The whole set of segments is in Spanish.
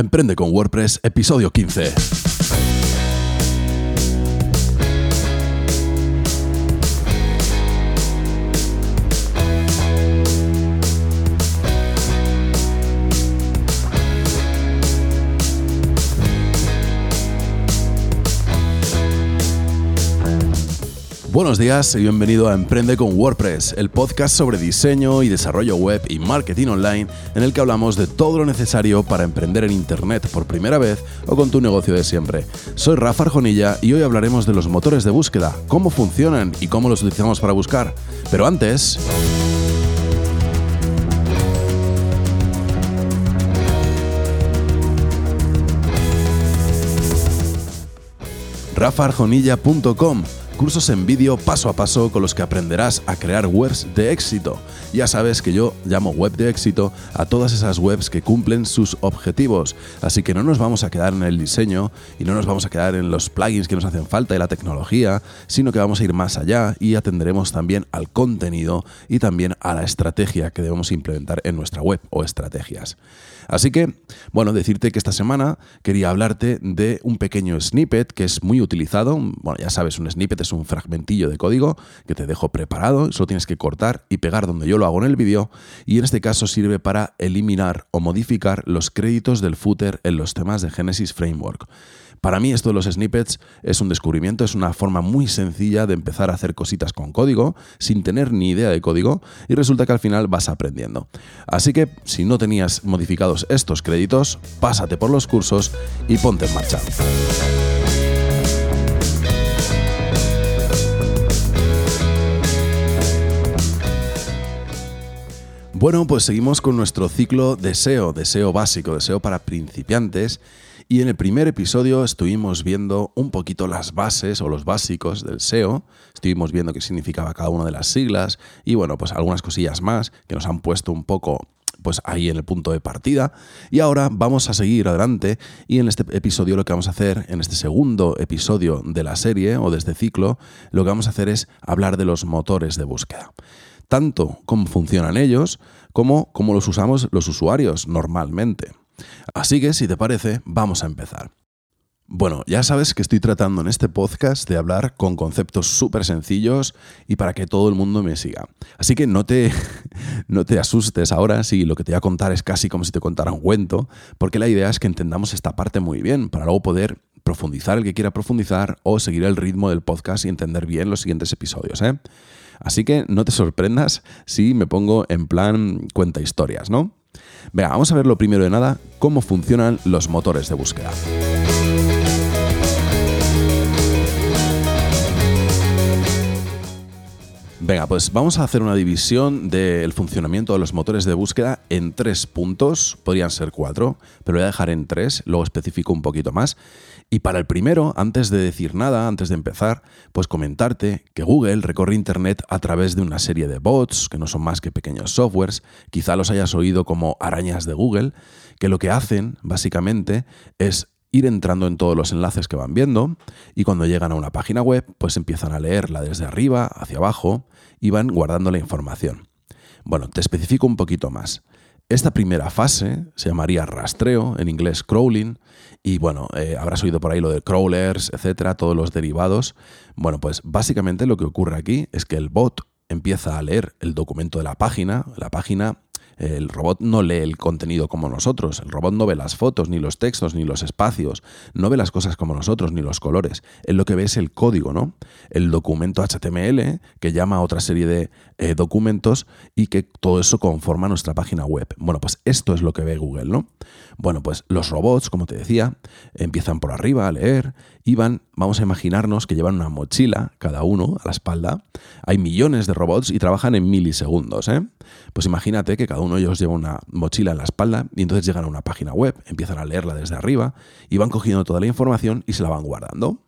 Emprende con WordPress, episodio 15. Buenos días y bienvenido a Emprende con WordPress, el podcast sobre diseño y desarrollo web y marketing online en el que hablamos de todo lo necesario para emprender en Internet por primera vez o con tu negocio de siempre. Soy Rafa Arjonilla y hoy hablaremos de los motores de búsqueda, cómo funcionan y cómo los utilizamos para buscar. Pero antes... rafaarjonilla.com cursos en vídeo paso a paso con los que aprenderás a crear webs de éxito. Ya sabes que yo llamo web de éxito a todas esas webs que cumplen sus objetivos, así que no nos vamos a quedar en el diseño y no nos vamos a quedar en los plugins que nos hacen falta y la tecnología, sino que vamos a ir más allá y atenderemos también al contenido y también a la estrategia que debemos implementar en nuestra web o estrategias. Así que, bueno, decirte que esta semana quería hablarte de un pequeño snippet que es muy utilizado. Bueno, ya sabes, un snippet es un fragmentillo de código que te dejo preparado, solo tienes que cortar y pegar donde yo lo hago en el vídeo y en este caso sirve para eliminar o modificar los créditos del footer en los temas de Genesis Framework. Para mí esto de los snippets es un descubrimiento, es una forma muy sencilla de empezar a hacer cositas con código sin tener ni idea de código y resulta que al final vas aprendiendo. Así que si no tenías modificados estos créditos, pásate por los cursos y ponte en marcha. Bueno, pues seguimos con nuestro ciclo de SEO, SEO básico, de SEO para principiantes. Y en el primer episodio estuvimos viendo un poquito las bases o los básicos del SEO, estuvimos viendo qué significaba cada una de las siglas y bueno, pues algunas cosillas más que nos han puesto un poco pues ahí en el punto de partida. Y ahora vamos a seguir adelante y en este episodio lo que vamos a hacer, en este segundo episodio de la serie o de este ciclo, lo que vamos a hacer es hablar de los motores de búsqueda. Tanto cómo funcionan ellos como cómo los usamos los usuarios normalmente. Así que, si te parece, vamos a empezar. Bueno, ya sabes que estoy tratando en este podcast de hablar con conceptos súper sencillos y para que todo el mundo me siga. Así que no te, no te asustes ahora si lo que te voy a contar es casi como si te contara un cuento, porque la idea es que entendamos esta parte muy bien para luego poder profundizar el que quiera profundizar o seguir el ritmo del podcast y entender bien los siguientes episodios. ¿eh? Así que no te sorprendas si me pongo en plan cuenta historias, ¿no? Venga, vamos a ver lo primero de nada, cómo funcionan los motores de búsqueda. Venga, pues vamos a hacer una división del funcionamiento de los motores de búsqueda en tres puntos, podrían ser cuatro, pero voy a dejar en tres, luego especifico un poquito más. Y para el primero, antes de decir nada, antes de empezar, pues comentarte que Google recorre Internet a través de una serie de bots, que no son más que pequeños softwares, quizá los hayas oído como arañas de Google, que lo que hacen básicamente es ir entrando en todos los enlaces que van viendo y cuando llegan a una página web, pues empiezan a leerla desde arriba hacia abajo y van guardando la información. Bueno, te especifico un poquito más. Esta primera fase se llamaría rastreo, en inglés crawling, y bueno, eh, habrás oído por ahí lo de crawlers, etcétera, todos los derivados. Bueno, pues básicamente lo que ocurre aquí es que el bot empieza a leer el documento de la página, la página el robot no lee el contenido como nosotros, el robot no ve las fotos, ni los textos, ni los espacios, no ve las cosas como nosotros, ni los colores. Él lo que ve es el código, ¿no? El documento HTML que llama a otra serie de eh, documentos y que todo eso conforma nuestra página web. Bueno, pues esto es lo que ve Google, ¿no? Bueno, pues los robots, como te decía, empiezan por arriba a leer y van, vamos a imaginarnos que llevan una mochila cada uno a la espalda. Hay millones de robots y trabajan en milisegundos, ¿eh? Pues imagínate que cada uno de ellos lleva una mochila en la espalda y entonces llegan a una página web, empiezan a leerla desde arriba y van cogiendo toda la información y se la van guardando.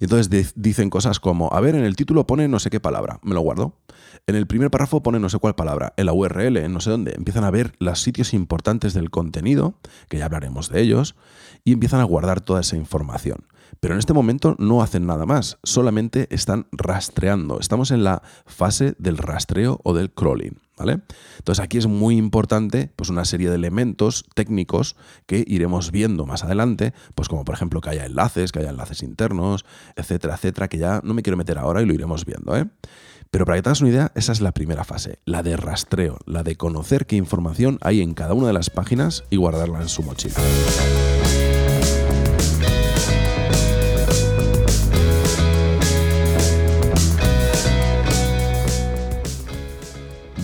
Y entonces dicen cosas como, a ver, en el título pone no sé qué palabra, me lo guardo. En el primer párrafo pone no sé cuál palabra, en la URL, en no sé dónde. Empiezan a ver los sitios importantes del contenido, que ya hablaremos de ellos, y empiezan a guardar toda esa información. Pero en este momento no hacen nada más, solamente están rastreando. Estamos en la fase del rastreo o del crawling, ¿Vale? Entonces aquí es muy importante pues una serie de elementos técnicos que iremos viendo más adelante, pues como por ejemplo que haya enlaces, que haya enlaces internos, etcétera, etcétera, que ya no me quiero meter ahora y lo iremos viendo. ¿eh? Pero para que te hagas una idea, esa es la primera fase, la de rastreo, la de conocer qué información hay en cada una de las páginas y guardarla en su mochila.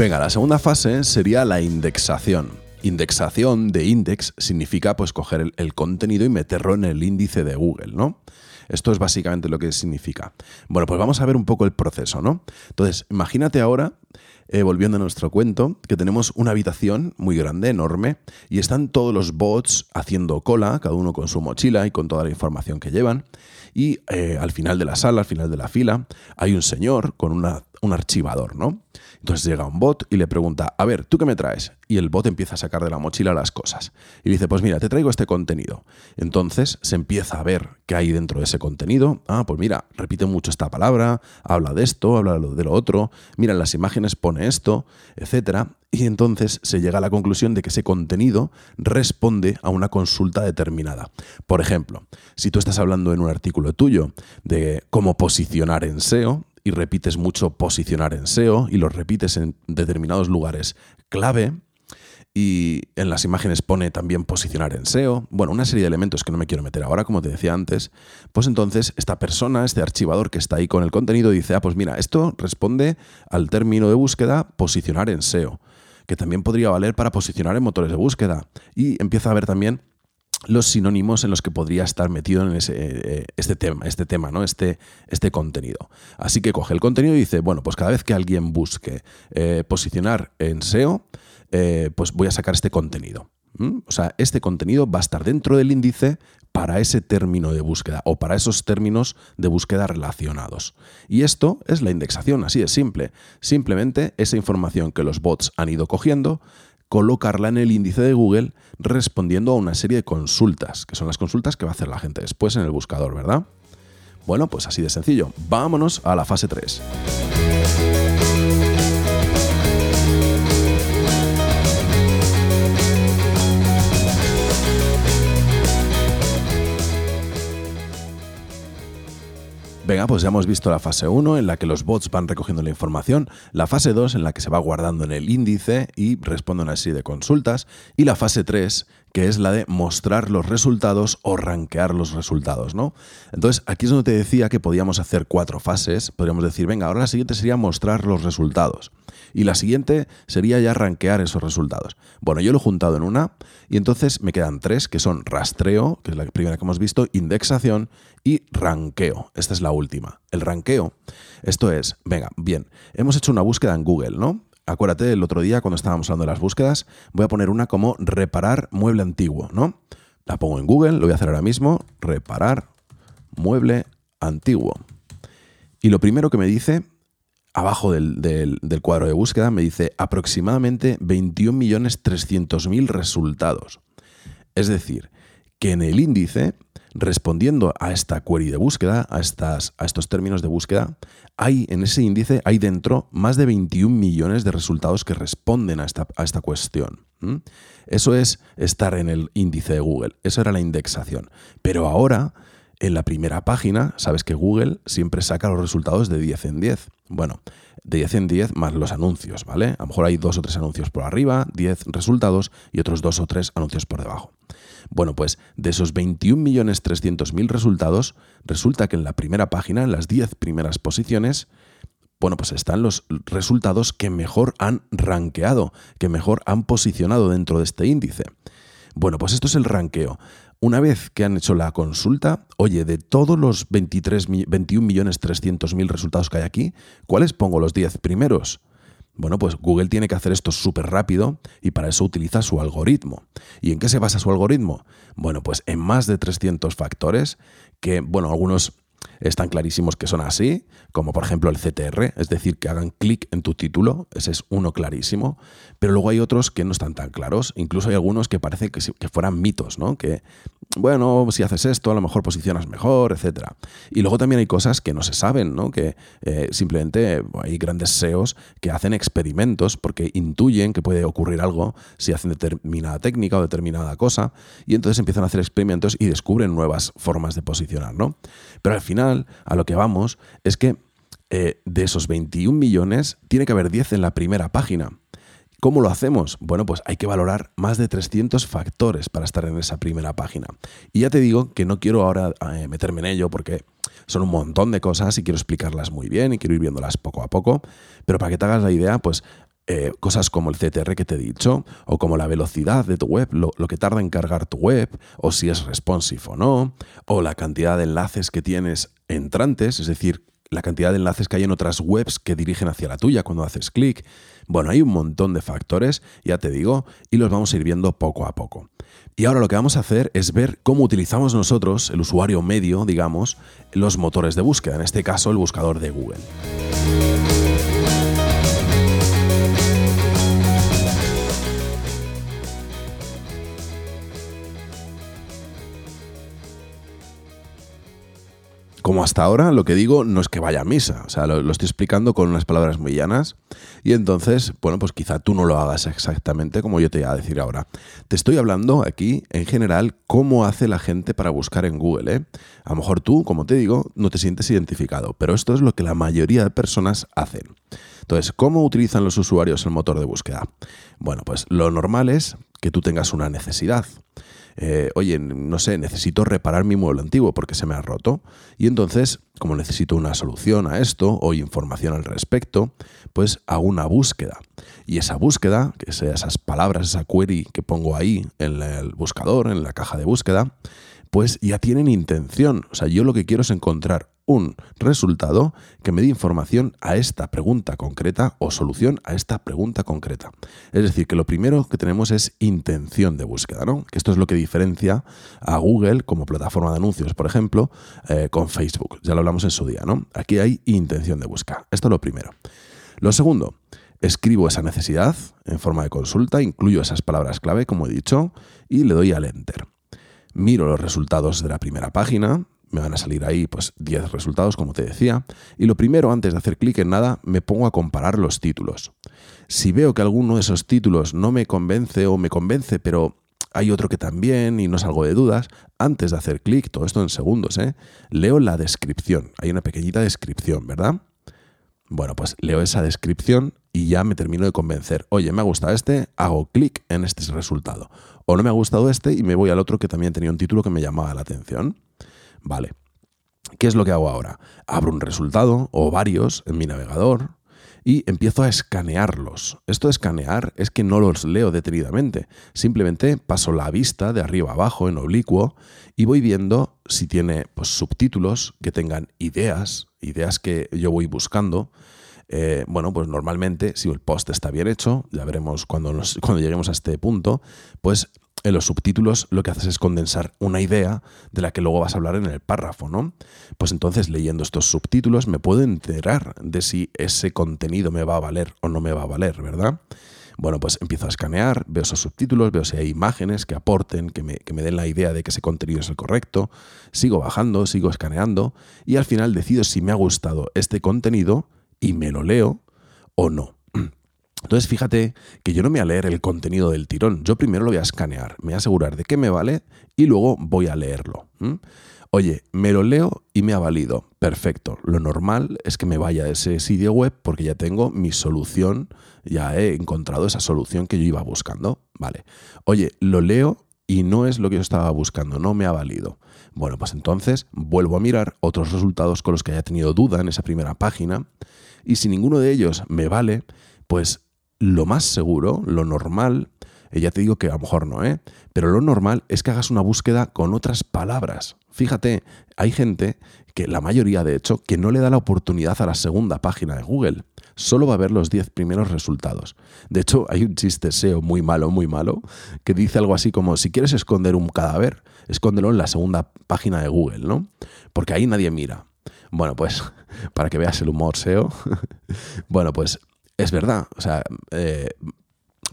Venga, la segunda fase sería la indexación. Indexación de index significa pues coger el, contenido y meterlo en el índice de Google, ¿no? Esto es básicamente lo que significa. Bueno, pues vamos a ver un poco el proceso, ¿no? Entonces, imagínate ahora, eh, volviendo a nuestro cuento, que tenemos una habitación muy grande, enorme, y están todos los bots haciendo cola, cada uno con su mochila y con toda la información que llevan. Y eh, al final de la sala, al final de la fila, hay un señor con una, un archivador, ¿no? Entonces llega un bot y le pregunta, a ver, ¿tú qué me traes? Y el bot empieza a sacar de la mochila las cosas. Y dice, pues mira, te traigo este contenido. Entonces se empieza a ver qué hay dentro de ese contenido. Ah, pues mira, repite mucho esta palabra, habla de esto, habla de lo otro, mira, en las imágenes pone esto, etc. Y entonces se llega a la conclusión de que ese contenido responde a una consulta determinada. Por ejemplo, si tú estás hablando en un artículo tuyo de cómo posicionar en SEO, y repites mucho posicionar en SEO y lo repites en determinados lugares clave y en las imágenes pone también posicionar en SEO, bueno, una serie de elementos que no me quiero meter ahora, como te decía antes, pues entonces esta persona, este archivador que está ahí con el contenido dice, ah, pues mira, esto responde al término de búsqueda posicionar en SEO, que también podría valer para posicionar en motores de búsqueda. Y empieza a ver también los sinónimos en los que podría estar metido en ese, eh, este tema, este tema, ¿no? Este, este contenido. Así que coge el contenido y dice, bueno, pues cada vez que alguien busque eh, posicionar en SEO, eh, pues voy a sacar este contenido. O sea, este contenido va a estar dentro del índice para ese término de búsqueda o para esos términos de búsqueda relacionados. Y esto es la indexación, así de simple. Simplemente esa información que los bots han ido cogiendo, colocarla en el índice de Google respondiendo a una serie de consultas, que son las consultas que va a hacer la gente después en el buscador, ¿verdad? Bueno, pues así de sencillo. Vámonos a la fase 3. Venga, pues ya hemos visto la fase 1 en la que los bots van recogiendo la información, la fase 2 en la que se va guardando en el índice y responde a una serie de consultas, y la fase 3 que es la de mostrar los resultados o rankear los resultados, ¿no? Entonces, aquí es donde te decía que podíamos hacer cuatro fases. Podríamos decir, venga, ahora la siguiente sería mostrar los resultados. Y la siguiente sería ya rankear esos resultados. Bueno, yo lo he juntado en una y entonces me quedan tres, que son rastreo, que es la primera que hemos visto, indexación y ranqueo. Esta es la última. El ranqueo, esto es, venga, bien, hemos hecho una búsqueda en Google, ¿no? Acuérdate, el otro día cuando estábamos hablando de las búsquedas, voy a poner una como reparar mueble antiguo, ¿no? La pongo en Google, lo voy a hacer ahora mismo, reparar mueble antiguo. Y lo primero que me dice, abajo del, del cuadro de búsqueda, me dice aproximadamente 21.300.000 resultados. Es decir, que en el índice respondiendo a esta query de búsqueda, a, estas, a estos términos de búsqueda, hay en ese índice, hay dentro más de 21 millones de resultados que responden a esta, a esta cuestión. Eso es estar en el índice de Google, eso era la indexación. Pero ahora, en la primera página, sabes que Google siempre saca los resultados de 10 en 10. Bueno, de 10 en 10 más los anuncios, ¿vale? A lo mejor hay dos o tres anuncios por arriba, 10 resultados y otros dos o tres anuncios por debajo. Bueno, pues de esos 21.300.000 resultados, resulta que en la primera página, en las 10 primeras posiciones, bueno, pues están los resultados que mejor han rankeado, que mejor han posicionado dentro de este índice. Bueno, pues esto es el ranqueo. Una vez que han hecho la consulta, oye, de todos los 23, 21.300.000 resultados que hay aquí, ¿cuáles pongo los 10 primeros? Bueno, pues Google tiene que hacer esto súper rápido y para eso utiliza su algoritmo. ¿Y en qué se basa su algoritmo? Bueno, pues en más de 300 factores que, bueno, algunos están clarísimos que son así, como por ejemplo el CTR, es decir, que hagan clic en tu título, ese es uno clarísimo, pero luego hay otros que no están tan claros, incluso hay algunos que parece que, fueran mitos, ¿no? Que bueno, si haces esto, a lo mejor posicionas mejor, etc. Y luego también hay cosas que no se saben, ¿no? Que eh, simplemente hay grandes SEOs que hacen experimentos porque intuyen que puede ocurrir algo si hacen determinada técnica o determinada cosa, y entonces empiezan a hacer experimentos y descubren nuevas formas de posicionar, ¿no? Pero al final, a lo que vamos es que eh, de esos 21 millones, tiene que haber 10 en la primera página. ¿Cómo lo hacemos? Bueno, pues hay que valorar más de 300 factores para estar en esa primera página. Y ya te digo que no quiero ahora eh, meterme en ello porque son un montón de cosas y quiero explicarlas muy bien y quiero ir viéndolas poco a poco, pero para que te hagas la idea, pues eh, cosas como el CTR que te he dicho, o como la velocidad de tu web, lo, lo, que tarda en cargar tu web, o si es responsive o no, o la cantidad de enlaces que tienes entrantes, es decir, la cantidad de enlaces que hay en otras webs que dirigen hacia la tuya cuando haces clic. Bueno, hay un montón de factores, ya te digo, y los vamos a ir viendo poco a poco. Y ahora lo que vamos a hacer es ver cómo utilizamos nosotros, el usuario medio, digamos, los motores de búsqueda, en este caso el buscador de Google. Como hasta ahora, lo que digo no es que vaya a misa, o sea, lo, estoy explicando con unas palabras muy llanas y entonces, bueno, pues quizá tú no lo hagas exactamente como yo te voy a decir ahora. Te estoy hablando aquí, en general, cómo hace la gente para buscar en Google. ¿eh? A lo mejor tú, como te digo, no te sientes identificado, pero esto es lo que la mayoría de personas hacen. Entonces, ¿cómo utilizan los usuarios el motor de búsqueda? Bueno, pues lo normal es que tú tengas una necesidad. Eh, oye, no sé, necesito reparar mi mueble antiguo porque se me ha roto. Y entonces, como necesito una solución a esto o información al respecto, pues hago una búsqueda. Y esa búsqueda, que sea esas palabras, esa query que pongo ahí en el buscador, en la caja de búsqueda, pues ya tienen intención. O sea, yo lo que quiero es encontrar un resultado que me dé información a esta pregunta concreta o solución a esta pregunta concreta. Es decir, que lo primero que tenemos es intención de búsqueda, ¿no? Que esto es lo que diferencia a Google como plataforma de anuncios, por ejemplo, eh, con Facebook. Ya lo hablamos en su día, ¿no? Aquí hay intención de búsqueda. Esto es lo primero. Lo segundo, escribo esa necesidad en forma de consulta, incluyo esas palabras clave, como he dicho, y le doy al enter. Miro los resultados de la primera página, me van a salir ahí pues 10 resultados, como te decía, y lo primero, antes de hacer clic en nada, me pongo a comparar los títulos. Si veo que alguno de esos títulos no me convence o me convence, pero hay otro que también y no salgo de dudas, antes de hacer clic, todo esto en segundos, ¿eh? leo la descripción. Hay una pequeñita descripción, ¿verdad? Bueno, pues leo esa descripción y ya me termino de convencer. Oye, me ha gustado este, hago clic en este resultado. O no me ha gustado este y me voy al otro que también tenía un título que me llamaba la atención. Vale. ¿Qué es lo que hago ahora? Abro un resultado o varios en mi navegador y empiezo a escanearlos. Esto de escanear es que no los leo detenidamente, simplemente paso la vista de arriba abajo en oblicuo y voy viendo si tiene pues, subtítulos que tengan ideas, ideas que yo voy buscando. Eh, bueno, pues normalmente si el post está bien hecho, ya veremos cuando, cuando lleguemos a este punto, pues en los subtítulos lo que haces es condensar una idea de la que luego vas a hablar en el párrafo, ¿no? Pues entonces leyendo estos subtítulos me puedo enterar de si ese contenido me va a valer o no me va a valer, ¿verdad? Bueno, pues empiezo a escanear, veo esos subtítulos, veo si hay imágenes que aporten, que me, que me den la idea de que ese contenido es el correcto, sigo bajando, sigo escaneando y al final decido si me ha gustado este contenido y me lo leo o no. Entonces fíjate que yo no me voy a leer el contenido del tirón, yo primero lo voy a escanear, me voy a asegurar de que me vale y luego voy a leerlo. Oye, me lo leo y me ha valido. Perfecto. Lo normal es que me vaya a ese sitio web porque ya tengo mi solución, ya he encontrado esa solución que yo iba buscando. Vale. Oye, lo leo y no es lo que yo estaba buscando, no me ha valido. Bueno, pues entonces vuelvo a mirar otros resultados con los que haya tenido duda en esa primera página y si ninguno de ellos me vale, pues lo más seguro, lo normal, eh, ya te digo que a lo mejor no, ¿eh? pero lo normal es que hagas una búsqueda con otras palabras. Fíjate, hay gente que, la mayoría de hecho, que no le da la oportunidad a la segunda página de Google. Solo va a ver los 10 primeros resultados. De hecho, hay un chiste SEO muy malo, muy malo, que dice algo así como, si quieres esconder un cadáver, escóndelo en la segunda página de Google, ¿no? Porque ahí nadie mira. Bueno, pues, para que veas el humor SEO, bueno, pues es verdad. O sea, eh,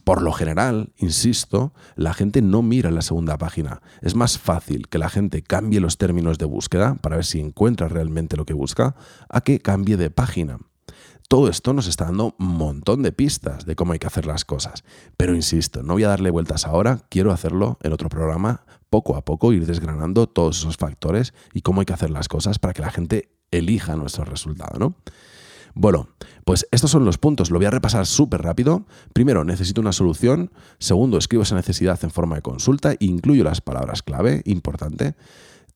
por lo general, insisto, la gente no mira la segunda página. Es más fácil que la gente cambie los términos de búsqueda para ver si encuentra realmente lo que busca, a que cambie de página. Todo esto nos está dando un montón de pistas de cómo hay que hacer las cosas. Pero insisto, no voy a darle vueltas ahora, quiero hacerlo en otro programa, poco a poco, ir desgranando todos esos factores y cómo hay que hacer las cosas para que la gente elija nuestro resultado, ¿no? Bueno, pues estos son los puntos. Lo voy a repasar súper rápido. Primero, necesito una solución. Segundo, escribo esa necesidad en forma de consulta. Incluyo las palabras clave, importante.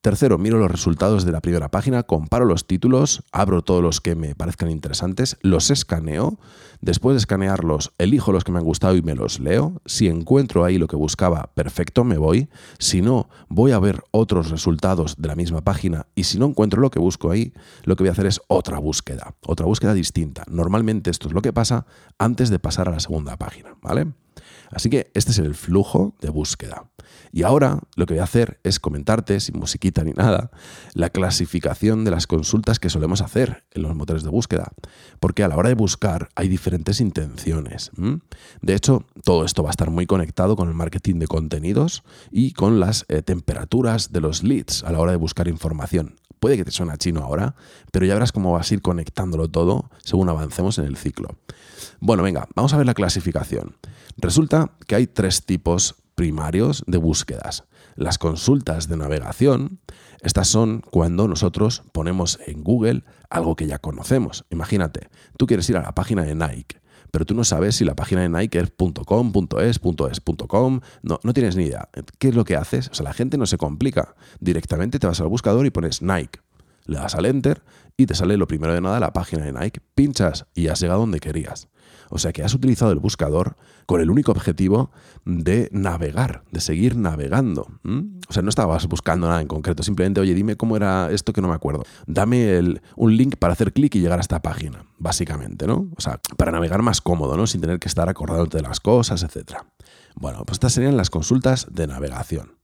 Tercero, miro los resultados de la primera página, comparo los títulos, abro todos los que me parezcan interesantes, los escaneo, después de escanearlos, elijo los que me han gustado y me los leo. Si encuentro ahí lo que buscaba, perfecto, me voy. Si no, voy a ver otros resultados de la misma página y si no encuentro lo que busco ahí, lo que voy a hacer es otra búsqueda, otra búsqueda distinta. Normalmente esto es lo que pasa antes de pasar a la segunda página, ¿vale? Así que este es el flujo de búsqueda. Y ahora lo que voy a hacer es comentarte, sin musiquita ni nada, la clasificación de las consultas que solemos hacer en los motores de búsqueda. Porque a la hora de buscar hay diferentes intenciones. De hecho, todo esto va a estar muy conectado con el marketing de contenidos y con las eh, temperaturas de los leads a la hora de buscar información. Puede que te suene chino ahora, pero ya verás cómo vas a ir conectándolo todo según avancemos en el ciclo. Bueno, venga, vamos a ver la clasificación. Resulta que hay tres tipos primarios de búsquedas. Las consultas de navegación, estas son cuando nosotros ponemos en Google algo que ya conocemos. Imagínate, tú quieres ir a la página de Nike, pero tú no sabes si la página de Nike es .com, no, no tienes ni idea. ¿Qué es lo que haces? O sea, la gente no se complica. Directamente te vas al buscador y pones Nike. Le das al Enter y te sale lo primero de nada la página de Nike. Pinchas y has llegado donde querías. O sea que has utilizado el buscador con el único objetivo de navegar, de seguir navegando. O sea, no estabas buscando nada en concreto, simplemente, oye, dime cómo era esto que no me acuerdo. Dame un link para hacer clic y llegar a esta página, básicamente, ¿no? O sea, para navegar más cómodo, ¿no? Sin tener que estar acordándote de las cosas, etc. Bueno, pues estas serían las consultas de navegación.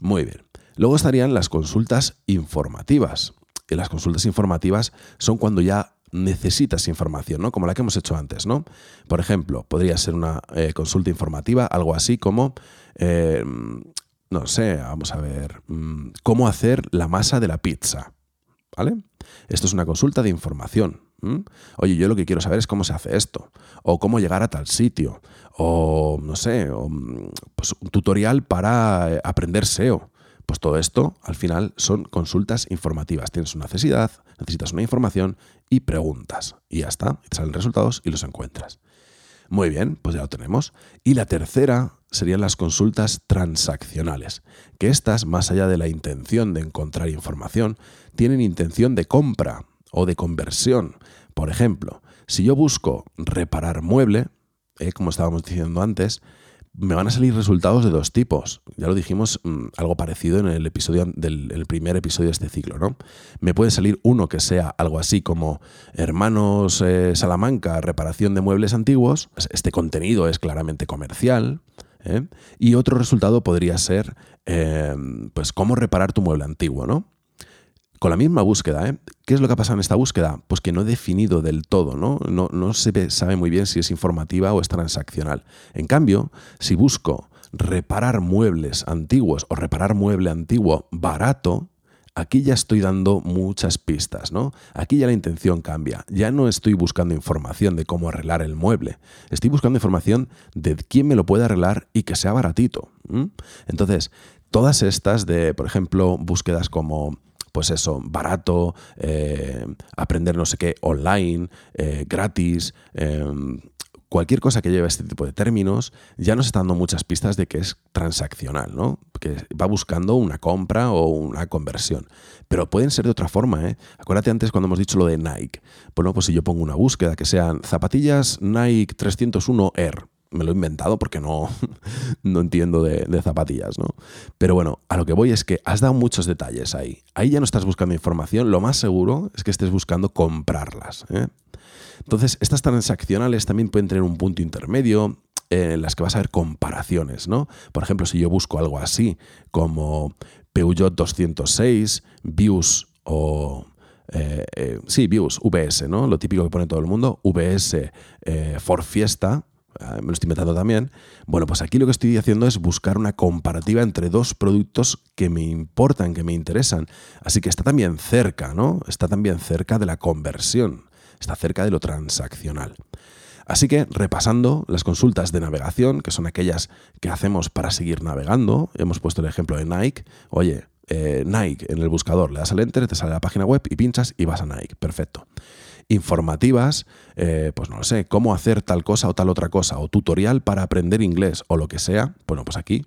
Muy bien. Luego estarían las consultas informativas. Y las consultas informativas son cuando ya necesitas información, ¿no? Como la que hemos hecho antes, ¿no? Por ejemplo, podría ser una eh, consulta informativa, algo así como, eh, no sé, vamos a ver, mm, cómo hacer la masa de la pizza, ¿vale? Esto es una consulta de información. Oye, yo lo que quiero saber es cómo se hace esto, o cómo llegar a tal sitio, o no sé, mm, pues un tutorial para eh, aprender SEO. Pues todo esto, al final, son consultas informativas. Tienes una necesidad, necesitas una información y preguntas. Y ya está, salen resultados y los encuentras. Muy bien, pues ya lo tenemos. Y la tercera serían las consultas transaccionales, que estas, más allá de la intención de encontrar información, tienen intención de compra o de conversión. Por ejemplo, si yo busco reparar mueble, eh, como estábamos diciendo antes, me van a salir resultados de dos tipos. Ya lo dijimos mm, algo parecido en el episodio del primer episodio de este ciclo, ¿no? Me puede salir uno que sea algo así como Hermanos eh, Salamanca, reparación de muebles antiguos. Este contenido es claramente comercial. ¿eh? Y otro resultado podría ser, eh, pues, cómo reparar tu mueble antiguo, ¿no? Con la misma búsqueda. ¿eh? ¿Qué es lo que ha pasado en esta búsqueda? Pues que no he definido del todo, ¿no? No, no se sabe muy bien si es informativa o es transaccional. En cambio, si busco reparar muebles antiguos o reparar mueble antiguo barato, aquí ya estoy dando muchas pistas, ¿no? Aquí ya la intención cambia. Ya no estoy buscando información de cómo arreglar el mueble. Estoy buscando información de quién me lo puede arreglar y que sea baratito. Entonces, todas estas de, por ejemplo, búsquedas como pues eso, barato, eh, aprender no sé qué online, eh, gratis, em, cualquier cosa que lleve este tipo de términos, ya nos está dando muchas pistas de que es transaccional, ¿no? Que va buscando una compra o una conversión. Pero pueden ser de otra forma, ¿eh? Acuérdate antes cuando hemos dicho lo de Nike. Bueno, pues si yo pongo una búsqueda que sean zapatillas Nike 301 Air, me lo he inventado porque no, no entiendo de, zapatillas, ¿no? Pero bueno, a lo que voy es que has dado muchos detalles ahí. Ahí ya no estás buscando información, lo más seguro es que estés buscando comprarlas. ¿eh? Entonces, estas transaccionales también pueden tener un punto intermedio en las que vas a ver comparaciones, ¿no? Por ejemplo, si yo busco algo así como Peugeot 206, Views o eh, eh, sí, Views, VS, ¿no? Lo típico que pone todo el mundo, VS eh, Ford Fiesta, eh, me lo estoy inventando también. Bueno, pues aquí lo que estoy haciendo es buscar una comparativa entre dos productos que me importan, que me interesan. Así que está también cerca, ¿no? Está también cerca de la conversión, está cerca de lo transaccional. Así que repasando las consultas de navegación, que son aquellas que hacemos para seguir navegando, hemos puesto el ejemplo de Nike, oye, eh, Nike en el buscador, le das al enter, te sale la página web y pinchas y vas a Nike, perfecto informativas, eh, pues no lo sé, cómo hacer tal cosa o tal otra cosa, o tutorial para aprender inglés o lo que sea, bueno, pues aquí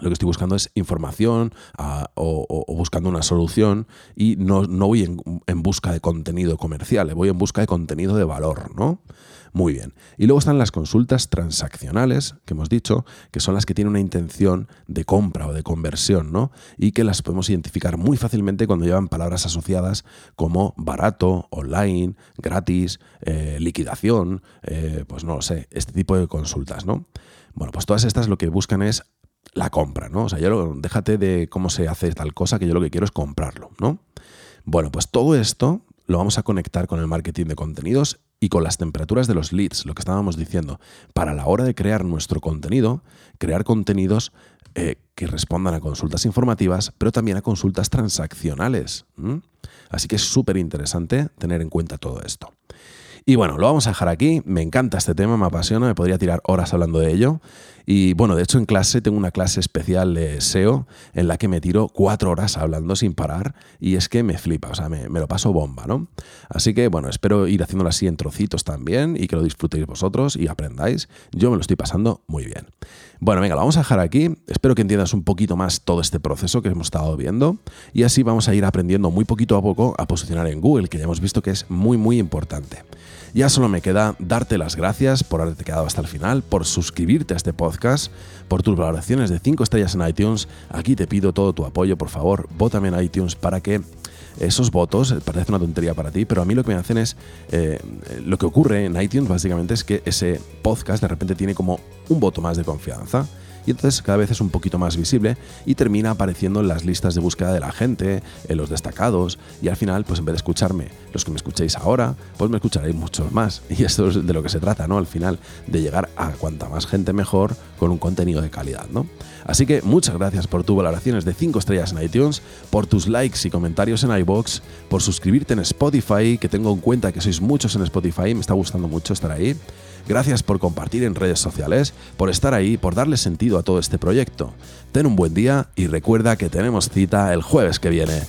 lo que estoy buscando es información ah, o, buscando una solución y no, no voy en, en, busca de contenido comercial, voy en busca de contenido de valor, ¿no? Muy bien. Y luego están las consultas transaccionales, que hemos dicho, que son las que tienen una intención de compra o de conversión, ¿no? Y que las podemos identificar muy fácilmente cuando llevan palabras asociadas como barato, online, gratis, eh, liquidación, eh, pues no lo sé, este tipo de consultas, ¿no? Bueno, pues todas estas lo que buscan es la compra, ¿no? O sea, yo déjate de cómo se hace tal cosa, que yo lo que quiero es comprarlo, ¿no? Bueno, pues todo esto lo vamos a conectar con el marketing de contenidos y con las temperaturas de los leads, lo que estábamos diciendo, para la hora de crear nuestro contenido, crear contenidos eh, que respondan a consultas informativas, pero también a consultas transaccionales. Así que es súper interesante tener en cuenta todo esto. Y bueno, lo vamos a dejar aquí. Me encanta este tema, me apasiona, me podría tirar horas hablando de ello. Y bueno, de hecho en clase tengo una clase especial de SEO en la que me tiro cuatro horas hablando sin parar y es que me flipa, o sea, me, lo paso bomba, ¿no? Así que bueno, espero ir haciéndolo así en trocitos también y que lo disfrutéis vosotros y aprendáis. Yo me lo estoy pasando muy bien. Bueno, venga, lo vamos a dejar aquí. Espero que entiendas un poquito más todo este proceso que hemos estado viendo y así vamos a ir aprendiendo muy poquito a poco a posicionar en Google, que ya hemos visto que es muy, muy importante. Ya solo me queda darte las gracias por haberte quedado hasta el final, por suscribirte a este podcast, por tus valoraciones de 5 estrellas en iTunes. Aquí te pido todo tu apoyo, por favor, vótame en iTunes para que esos votos, eh, parece una tontería para ti, pero a mí lo que me hacen es, eh, lo que ocurre en iTunes básicamente es que ese podcast de repente tiene como un voto más de confianza y entonces cada vez es un poquito más visible y termina apareciendo en las listas de búsqueda de la gente, en los destacados y al final, pues en vez de escucharme los que me escuchéis ahora, pues me escucharéis muchos más. Y esto es de lo que se trata, ¿no? Al final, de llegar a cuanta más gente mejor con un contenido de calidad, ¿no? Así que muchas gracias por tus valoraciones de 5 estrellas en iTunes, por tus likes y comentarios en iBox, por suscribirte en Spotify, que tengo en cuenta que sois muchos en Spotify, me está gustando mucho estar ahí. Gracias por compartir en redes sociales, por estar ahí, por darle sentido a todo este proyecto. Ten un buen día y recuerda que tenemos cita el jueves que viene.